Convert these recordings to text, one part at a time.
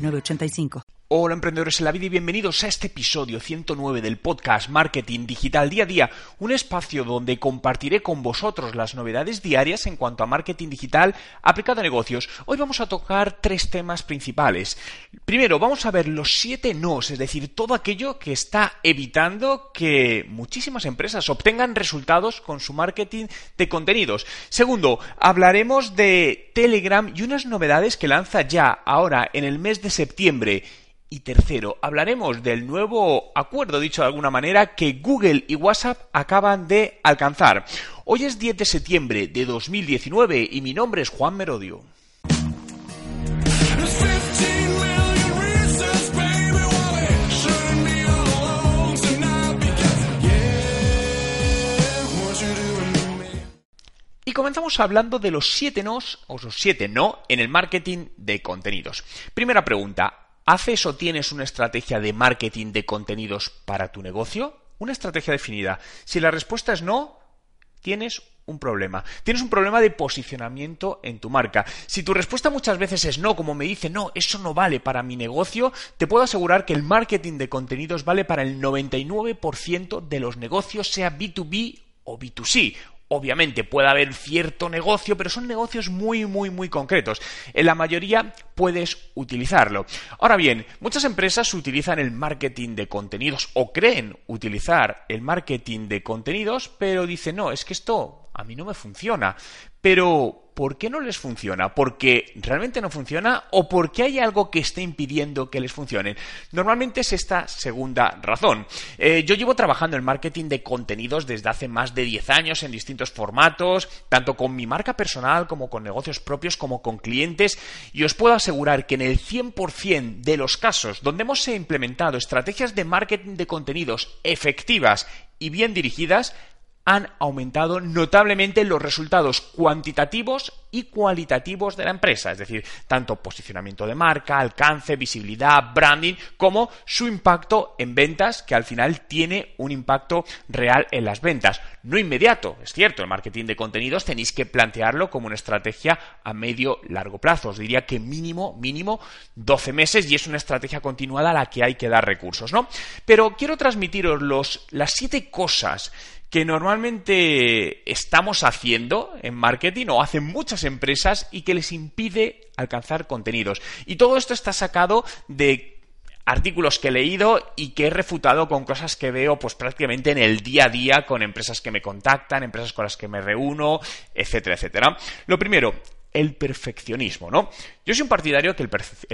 8985. Hola emprendedores en la vida y bienvenidos a este episodio 109 del podcast Marketing Digital Día a Día, un espacio donde compartiré con vosotros las novedades diarias en cuanto a marketing digital aplicado a negocios. Hoy vamos a tocar tres temas principales. Primero, vamos a ver los siete nos, es decir, todo aquello que está evitando que muchísimas empresas obtengan resultados con su marketing de contenidos. Segundo, hablaremos de Telegram y unas novedades que lanza ya ahora en el mes de septiembre. Y tercero, hablaremos del nuevo acuerdo, dicho de alguna manera, que Google y WhatsApp acaban de alcanzar. Hoy es 10 de septiembre de 2019 y mi nombre es Juan Merodio. Y comenzamos hablando de los siete nos o los siete no en el marketing de contenidos. Primera pregunta, ¿haces o tienes una estrategia de marketing de contenidos para tu negocio? Una estrategia definida. Si la respuesta es no, tienes un problema. Tienes un problema de posicionamiento en tu marca. Si tu respuesta muchas veces es no, como me dice, no, eso no vale para mi negocio, te puedo asegurar que el marketing de contenidos vale para el 99% de los negocios, sea B2B o B2C Obviamente puede haber cierto negocio, pero son negocios muy, muy, muy concretos. En la mayoría puedes utilizarlo. Ahora bien, muchas empresas utilizan el marketing de contenidos o creen utilizar el marketing de contenidos, pero dicen, no, es que esto a mí no me funciona. Pero ¿por qué no les funciona? ¿Porque realmente no funciona o porque hay algo que esté impidiendo que les funcione? Normalmente es esta segunda razón. Eh, yo llevo trabajando en marketing de contenidos desde hace más de 10 años en distintos formatos, tanto con mi marca personal como con negocios propios como con clientes y os puedo asegurar que en el 100% de los casos donde hemos implementado estrategias de marketing de contenidos efectivas y bien dirigidas, han aumentado notablemente los resultados cuantitativos y cualitativos de la empresa, es decir, tanto posicionamiento de marca, alcance, visibilidad, branding, como su impacto en ventas, que al final tiene un impacto real en las ventas. No inmediato, es cierto, el marketing de contenidos tenéis que plantearlo como una estrategia a medio largo plazo. Os diría que mínimo, mínimo 12 meses y es una estrategia continuada a la que hay que dar recursos, ¿no? Pero quiero transmitiros las siete cosas que normalmente estamos haciendo en marketing o hacen muchas empresas y que les impide alcanzar contenidos. Y todo esto está sacado de artículos que he leído y que he refutado con cosas que veo pues prácticamente en el día a día con empresas que me contactan, empresas con las que me reúno, etcétera, etcétera. Lo primero, el perfeccionismo, ¿no? Yo soy un partidario que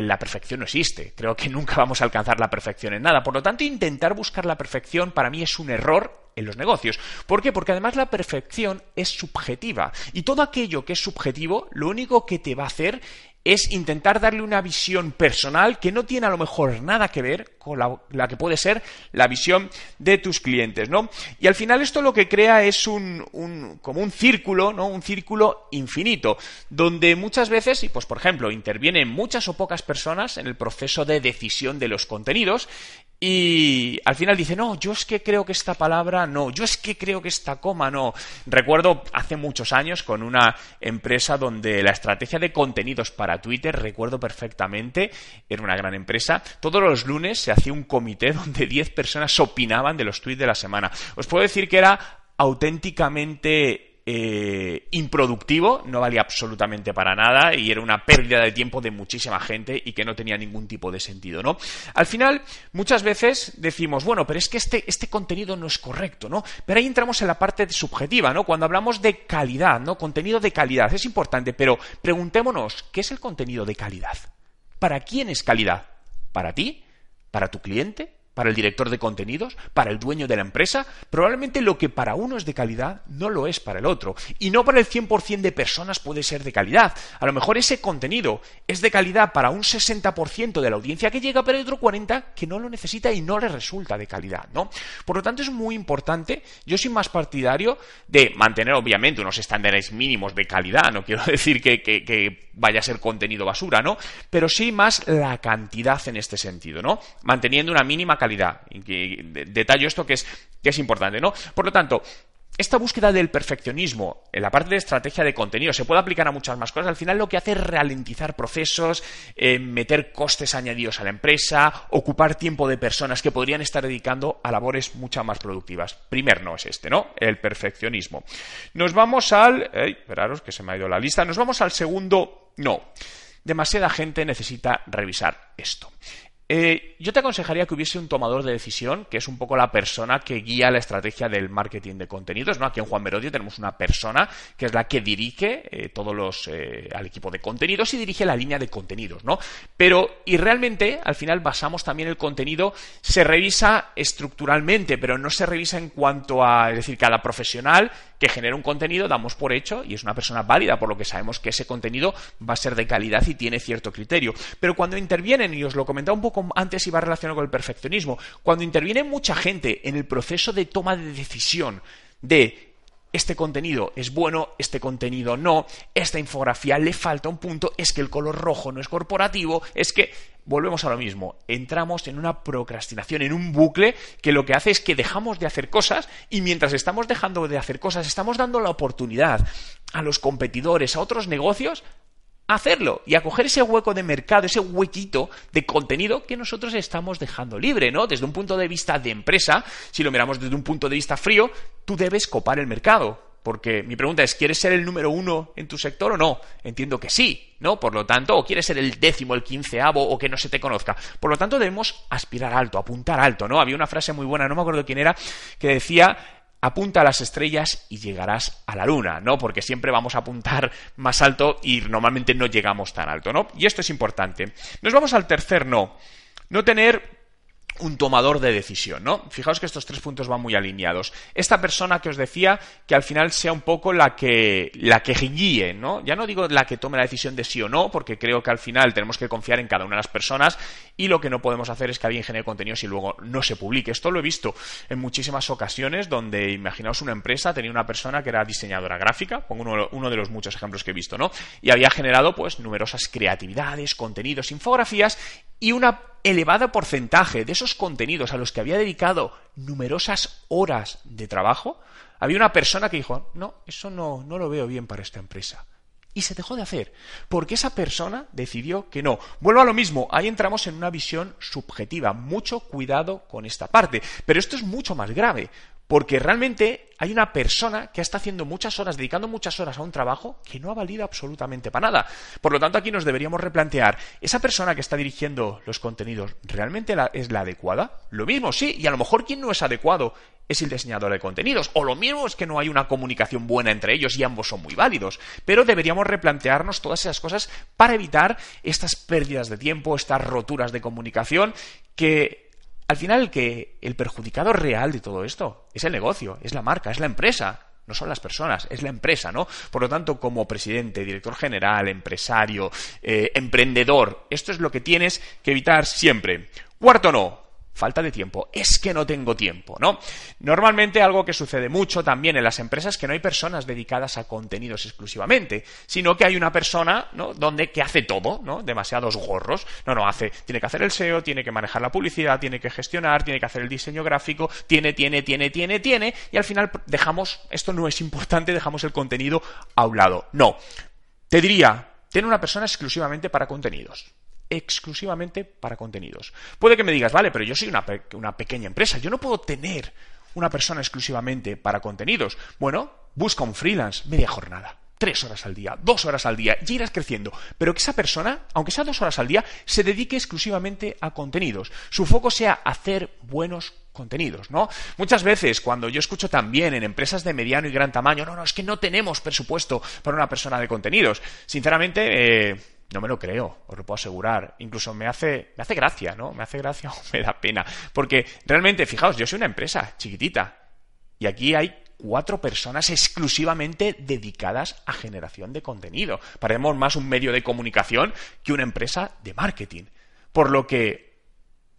la perfección no existe. Creo que nunca vamos a alcanzar la perfección en nada. Por lo tanto, intentar buscar la perfección para mí es un error en los negocios. ¿Por qué? Porque además la perfección es subjetiva. Y todo aquello que es subjetivo, lo único que te va a hacer es intentar darle una visión personal que no tiene a lo mejor nada que ver con la, que puede ser la visión de tus clientes, ¿no? Y al final esto lo que crea es un, como un círculo, ¿no? Un círculo infinito, donde muchas veces, y pues por ejemplo, intervienen muchas o pocas personas en el proceso de decisión de los contenidos y al final dice, no, yo es que creo que esta palabra no, yo es que creo que esta coma no. Recuerdo hace muchos años con una empresa donde la estrategia de contenidos para Twitter, recuerdo perfectamente, era una gran empresa, todos los lunes se hacía un comité donde 10 personas opinaban de los tweets de la semana. Os puedo decir que era auténticamente eh, improductivo, no valía absolutamente para nada y era una pérdida de tiempo de muchísima gente y que no tenía ningún tipo de sentido, ¿no? Al final, muchas veces decimos, bueno, pero es que este, este contenido no es correcto, ¿no? Pero ahí entramos en la parte subjetiva, ¿no? Cuando hablamos de calidad, ¿no? Contenido de calidad, es importante, pero preguntémonos, ¿qué es el contenido de calidad? ¿Para quién es calidad? ¿Para ti? ¿Para tu cliente? Para el director de contenidos, para el dueño de la empresa, probablemente lo que para uno es de calidad no lo es para el otro. Y no para el 100% de personas puede ser de calidad. A lo mejor ese contenido es de calidad para un 60% de la audiencia que llega, pero hay otro 40% que no lo necesita y no le resulta de calidad, ¿no? Por lo tanto, es muy importante. Yo soy más partidario de mantener, obviamente, unos estándares mínimos de calidad. No quiero decir que, que vaya a ser contenido basura, ¿no? Pero sí más la cantidad en este sentido, ¿no? Manteniendo una mínima calidad. Detallo esto que es, que es importante, ¿no? Por lo tanto, esta búsqueda del perfeccionismo en la parte de estrategia de contenido se puede aplicar a muchas más cosas. Al final lo que hace es ralentizar procesos, eh, meter costes añadidos a la empresa, ocupar tiempo de personas que podrían estar dedicando a labores mucho más productivas. Primer no es este, ¿no? El perfeccionismo. Nos vamos al... esperaros que se me ha ido la lista. Nos vamos al segundo no. Demasiada gente necesita revisar esto. Eh, yo te aconsejaría que hubiese un tomador de decisión, que es un poco la persona que guía la estrategia del marketing de contenidos. ¿no? Aquí en Juan Merodio tenemos una persona que es la que dirige eh, todos los eh, al equipo de contenidos y dirige la línea de contenidos, ¿no? Pero, y realmente, al final basamos también el contenido, se revisa estructuralmente, pero no se revisa en cuanto a, es decir, cada profesional que genera un contenido, damos por hecho, y es una persona válida, por lo que sabemos que ese contenido va a ser de calidad y tiene cierto criterio. Pero cuando intervienen, y os lo comentaba un poco antes, iba relacionado con el perfeccionismo, cuando interviene mucha gente en el proceso de toma de decisión de este contenido es bueno, este contenido no, esta infografía le falta un punto, es que el color rojo no es corporativo, es que volvemos a lo mismo, entramos en una procrastinación, en un bucle que lo que hace es que dejamos de hacer cosas y mientras estamos dejando de hacer cosas estamos dando la oportunidad a los competidores, a otros negocios hacerlo y a coger ese hueco de mercado, ese huequito de contenido que nosotros estamos dejando libre, ¿no? Desde un punto de vista de empresa, si lo miramos desde un punto de vista frío, tú debes copar el mercado. Porque mi pregunta es, ¿quieres ser el número uno en tu sector o no? Entiendo que sí, ¿no? Por lo tanto, o quieres ser el décimo, el quinceavo, o que no se te conozca. Por lo tanto, debemos aspirar alto, apuntar alto, ¿no? Había una frase muy buena, no me acuerdo quién era, que decía, apunta a las estrellas y llegarás a la luna, ¿no? Porque siempre vamos a apuntar más alto y normalmente no llegamos tan alto, ¿no? Y esto es importante. Nos vamos al tercer no. No tener un tomador de decisión, ¿no? Fijaos que estos tres puntos van muy alineados. Esta persona que os decía que al final sea un poco la que la que guíe, ¿no? Ya no digo la que tome la decisión de sí o no, porque creo que al final tenemos que confiar en cada una de las personas y lo que no podemos hacer es que alguien genere contenidos y luego no se publique. Esto lo he visto en muchísimas ocasiones donde imaginaos una empresa tenía una persona que era diseñadora gráfica, pongo uno, de los muchos ejemplos que he visto, ¿no? Y había generado pues numerosas creatividades, contenidos, infografías y un elevado porcentaje de esos contenidos a los que había dedicado numerosas horas de trabajo, había una persona que dijo, no, eso no, no lo veo bien para esta empresa. Y se dejó de hacer, porque esa persona decidió que no. Vuelvo a lo mismo, ahí entramos en una visión subjetiva. Mucho cuidado con esta parte. Pero esto es mucho más grave, porque realmente hay una persona que está haciendo muchas horas, dedicando muchas horas a un trabajo que no ha valido absolutamente para nada. Por lo tanto, aquí nos deberíamos replantear, ¿esa persona que está dirigiendo los contenidos realmente es la adecuada? Lo mismo, sí, y a lo mejor quien no es adecuado es el diseñador de contenidos, o lo mismo es que no hay una comunicación buena entre ellos y ambos son muy válidos, pero deberíamos replantearnos todas esas cosas para evitar estas pérdidas de tiempo, estas roturas de comunicación que al final, el que el perjudicado real de todo esto es el negocio, es la marca, es la empresa. No son las personas, es la empresa, ¿no? Por lo tanto, como presidente, director general, empresario, eh, emprendedor, esto es lo que tienes que evitar siempre. Cuarto no, falta de tiempo, es que no tengo tiempo, ¿no? Normalmente algo que sucede mucho también en las empresas es que no hay personas dedicadas a contenidos exclusivamente, sino que hay una persona, ¿no? Donde que hace todo, ¿no? Demasiados gorros. No, no, hace, tiene que hacer el SEO, tiene que manejar la publicidad, tiene que gestionar, tiene que hacer el diseño gráfico, tiene, tiene, tiene, tiene, tiene, y al final dejamos, esto no es importante, dejamos el contenido a un lado. No. Te diría, ten una persona exclusivamente para contenidos exclusivamente para contenidos. Puede que me digas, vale, pero yo soy una, pequeña empresa, yo no puedo tener una persona exclusivamente para contenidos. Bueno, busca un freelance, media jornada tres horas al día, dos horas al día, y irás creciendo. Pero que esa persona, aunque sea dos horas al día, se dedique exclusivamente a contenidos. Su foco sea hacer buenos contenidos, ¿no? Muchas veces cuando yo escucho también en empresas de mediano y gran tamaño, no, no, es que no tenemos presupuesto para una persona de contenidos. Sinceramente, eh, No me lo creo, os lo puedo asegurar. Incluso me hace, me hace gracia, ¿no? Me hace gracia o me da pena. Porque realmente, fijaos, yo soy una empresa chiquitita. Y aquí hay cuatro personas exclusivamente dedicadas a generación de contenido. Parecemos más un medio de comunicación que una empresa de marketing. Por lo que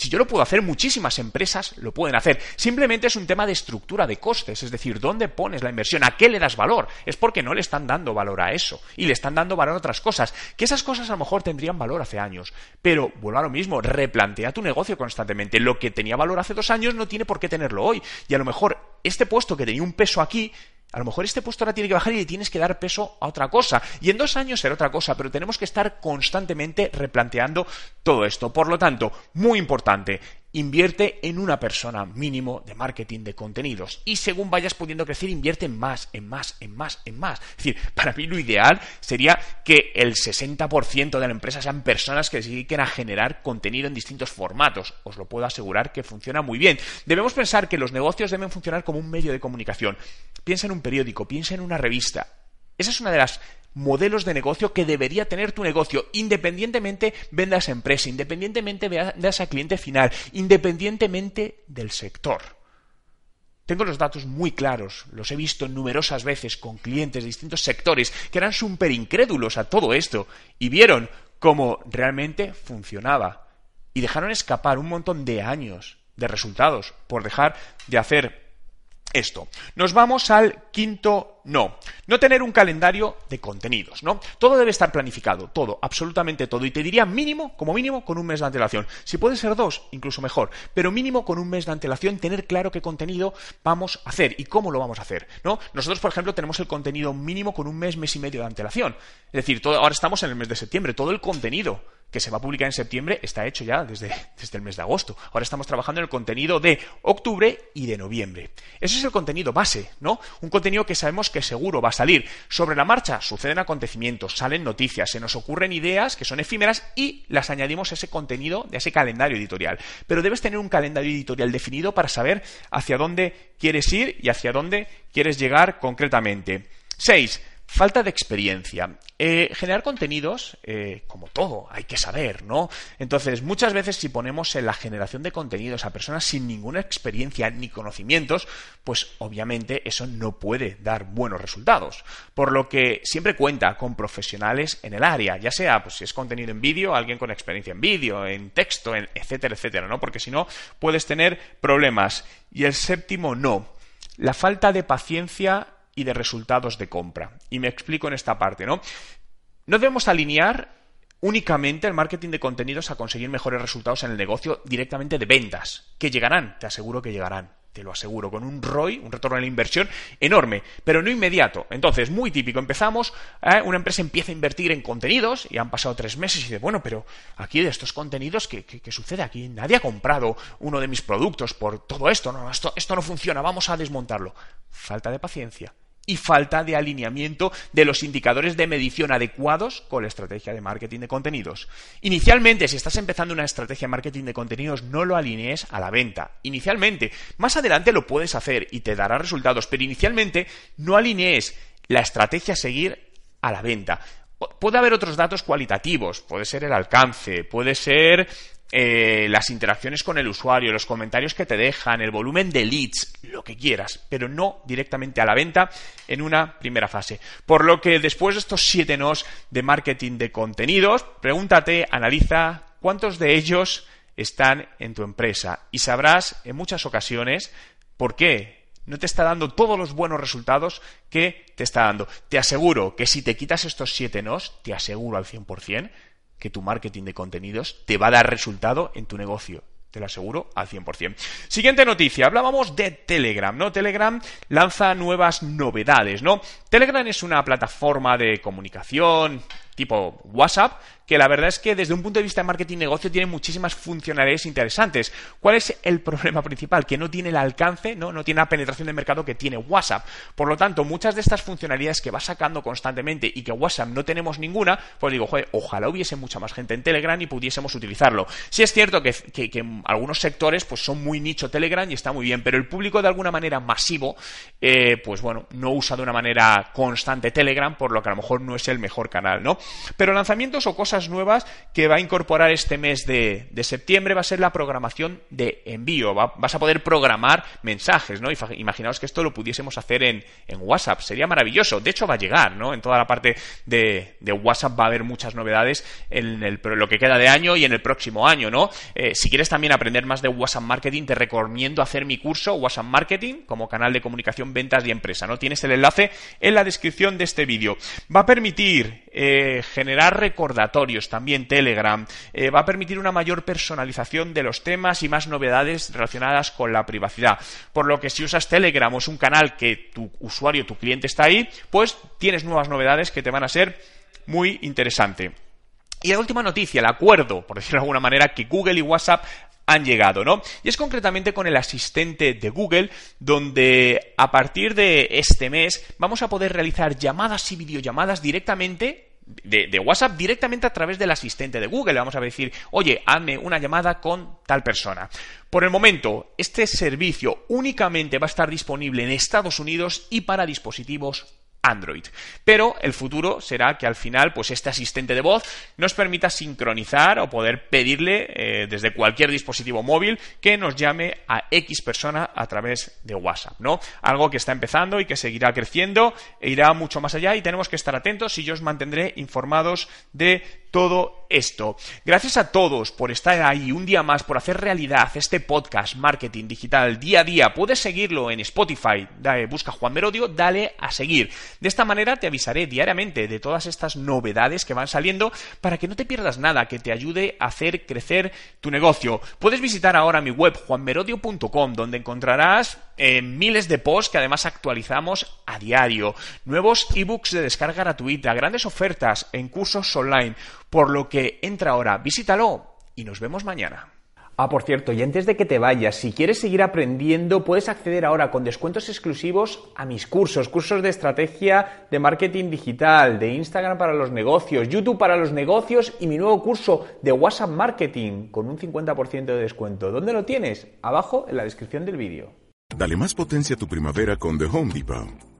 si yo lo puedo hacer, muchísimas empresas lo pueden hacer. Simplemente es un tema de estructura de costes, es decir, ¿dónde pones la inversión? ¿A qué le das valor? Es porque no le están dando valor a eso y le están dando valor a otras cosas, que esas cosas a lo mejor tendrían valor hace años. Pero vuelvo a lo mismo, replantea tu negocio constantemente. Lo que tenía valor hace dos años no tiene por qué tenerlo hoy. Y a lo mejor este puesto que tenía un peso aquí a lo mejor este puesto ahora tiene que bajar y le tienes que dar peso a otra cosa. Y en dos años será otra cosa, pero tenemos que estar constantemente replanteando todo esto. Por lo tanto, muy importante, invierte en una persona mínimo de marketing de contenidos y según vayas pudiendo crecer invierte en más, en más, en más, en más. Es decir, para mí lo ideal sería que el 60% de la empresa sean personas que se dediquen a generar contenido en distintos formatos. Os lo puedo asegurar que funciona muy bien. Debemos pensar que los negocios deben funcionar como un medio de comunicación. Piensa en un periódico, piensa en una revista. Esa es una de las modelos de negocio que debería tener tu negocio, independientemente vendas a empresa, independientemente vendas a cliente final, independientemente del sector. Tengo los datos muy claros, los he visto numerosas veces con clientes de distintos sectores que eran súper incrédulos a todo esto y vieron cómo realmente funcionaba y dejaron escapar un montón de años de resultados por dejar de hacer esto. Nos vamos al quinto no. No tener un calendario de contenidos, ¿no? Todo debe estar planificado, todo, absolutamente todo. Y te diría mínimo, como mínimo, con un mes de antelación. Si puede ser dos, incluso mejor. Pero mínimo con un mes de antelación, tener claro qué contenido vamos a hacer y cómo lo vamos a hacer, ¿no? Nosotros, por ejemplo, tenemos el contenido mínimo con un mes, mes y medio de antelación. Es decir, ahora estamos en el mes de septiembre, todo el contenido que se va a publicar en septiembre está hecho ya desde, desde, el mes de agosto. Ahora estamos trabajando en el contenido de octubre y de noviembre. Ese es el contenido base, ¿no? Un contenido que sabemos que seguro va a salir. Sobre la marcha suceden acontecimientos, salen noticias, se nos ocurren ideas que son efímeras y las añadimos a ese contenido, de ese calendario editorial. Pero debes tener un calendario editorial definido para saber hacia dónde quieres ir y hacia dónde quieres llegar concretamente. 6. Falta de experiencia. Eh, generar contenidos, eh, como todo, hay que saber, ¿no? Entonces, muchas veces si ponemos en la generación de contenidos a personas sin ninguna experiencia ni conocimientos, pues obviamente eso no puede dar buenos resultados. Por lo que siempre cuenta con profesionales en el área, ya sea pues, si es contenido en vídeo, alguien con experiencia en vídeo, en texto, en etcétera, etcétera, ¿no? Porque si no, puedes tener problemas. Y el séptimo, no. La falta de paciencia y de resultados de compra. Y me explico en esta parte, ¿no? No debemos alinear únicamente el marketing de contenidos a conseguir mejores resultados en el negocio directamente de ventas, que llegarán, te aseguro que llegarán te lo aseguro, con un ROI, un retorno en la inversión enorme, pero no inmediato. Entonces, muy típico, empezamos, ¿eh? una empresa empieza a invertir en contenidos y han pasado tres meses y dice, bueno, pero aquí de estos contenidos, ¿qué, sucede aquí? Nadie ha comprado uno de mis productos por todo esto, no, esto, esto no funciona, vamos a desmontarlo. Falta de paciencia y falta de alineamiento de los indicadores de medición adecuados con la estrategia de marketing de contenidos. Inicialmente, si estás empezando una estrategia de marketing de contenidos, no lo alinees a la venta. Inicialmente, más adelante lo puedes hacer y te dará resultados, pero inicialmente no alinees la estrategia a seguir a la venta. Puede haber otros datos cualitativos, puede ser el alcance, puede ser eh, las interacciones con el usuario, los comentarios que te dejan, el volumen de leads, lo que quieras, pero no directamente a la venta en una primera fase. Por lo que después de estos siete nos de marketing de contenidos, pregúntate, analiza cuántos de ellos están en tu empresa y sabrás en muchas ocasiones por qué no te está dando todos los buenos resultados que te está dando. Te aseguro que si te quitas estos siete nos, te aseguro al 100%, que tu marketing de contenidos te va a dar resultado en tu negocio. Te lo aseguro al 100%. Siguiente noticia. Hablábamos de Telegram, ¿no? Telegram lanza nuevas novedades, ¿no? Telegram es una plataforma de comunicación tipo WhatsApp que la verdad es que desde un punto de vista de marketing negocio tiene muchísimas funcionalidades interesantes. ¿Cuál es el problema principal? Que no tiene el alcance, ¿no? no tiene la penetración de mercado que tiene WhatsApp. Por lo tanto, muchas de estas funcionalidades que va sacando constantemente y que WhatsApp no tenemos ninguna, pues digo, joder, ojalá hubiese mucha más gente en Telegram y pudiésemos utilizarlo. Sí es cierto que, que, algunos sectores pues son muy nicho Telegram y está muy bien, pero el público de alguna manera masivo, eh, pues bueno, no usa de una manera constante Telegram, por lo que a lo mejor no es el mejor canal, ¿no? Pero lanzamientos o cosas nuevas que va a incorporar este mes de, septiembre va a ser la programación de envío. vas a poder programar mensajes, ¿no? Imaginaos que esto lo pudiésemos hacer en, WhatsApp. Sería maravilloso. De hecho, va a llegar, ¿no? En toda la parte de, WhatsApp va a haber muchas novedades en el, lo que queda de año y en el próximo año, ¿no? Eh, si quieres también aprender más de WhatsApp Marketing, te recomiendo hacer mi curso WhatsApp Marketing como canal de comunicación, ventas y empresa, ¿no? Tienes el enlace en la descripción de este vídeo. Va a permitir eh, generar recordatorios, también Telegram, eh, va a permitir una mayor personalización de los temas y más novedades relacionadas con la privacidad. Por lo que si usas Telegram o es un canal que tu usuario, tu cliente está ahí, pues tienes nuevas novedades que te van a ser muy interesante. Y la última noticia, el acuerdo, por decirlo de alguna manera, que Google y WhatsApp han llegado, ¿no? Y es concretamente con el asistente de Google, donde a partir de este mes vamos a poder realizar llamadas y videollamadas directamente de, WhatsApp directamente a través del asistente de Google. Le vamos a decir, oye, hazme una llamada con tal persona. Por el momento, este servicio únicamente va a estar disponible en Estados Unidos y para dispositivos Android. Pero el futuro será que al final, pues este asistente de voz nos permita sincronizar o poder pedirle eh, desde cualquier dispositivo móvil que nos llame a X persona a través de WhatsApp, ¿no? Algo que está empezando y que seguirá creciendo e irá mucho más allá y tenemos que estar atentos y yo os mantendré informados de todo esto. Gracias a todos por estar ahí un día más, por hacer realidad este podcast Marketing Digital día a día. Puedes seguirlo en Spotify, busca Juan Merodio, dale a seguir. De esta manera te avisaré diariamente de todas estas novedades que van saliendo para que no te pierdas nada que te ayude a hacer crecer tu negocio. Puedes visitar ahora mi web juanmerodio.com donde encontrarás eh, miles de posts que además actualizamos a diario, nuevos ebooks de descarga gratuita, grandes ofertas en cursos online, por lo que entra ahora, visítalo y nos vemos mañana. Ah, por cierto, y antes de que te vayas, si quieres seguir aprendiendo, puedes acceder ahora con descuentos exclusivos a mis cursos, cursos de estrategia de marketing digital, de Instagram para los negocios, YouTube para los negocios y mi nuevo curso de WhatsApp Marketing con un 50% de descuento. ¿Dónde lo tienes? Abajo en la descripción del vídeo. Dale más potencia a tu primavera con The Home Depot.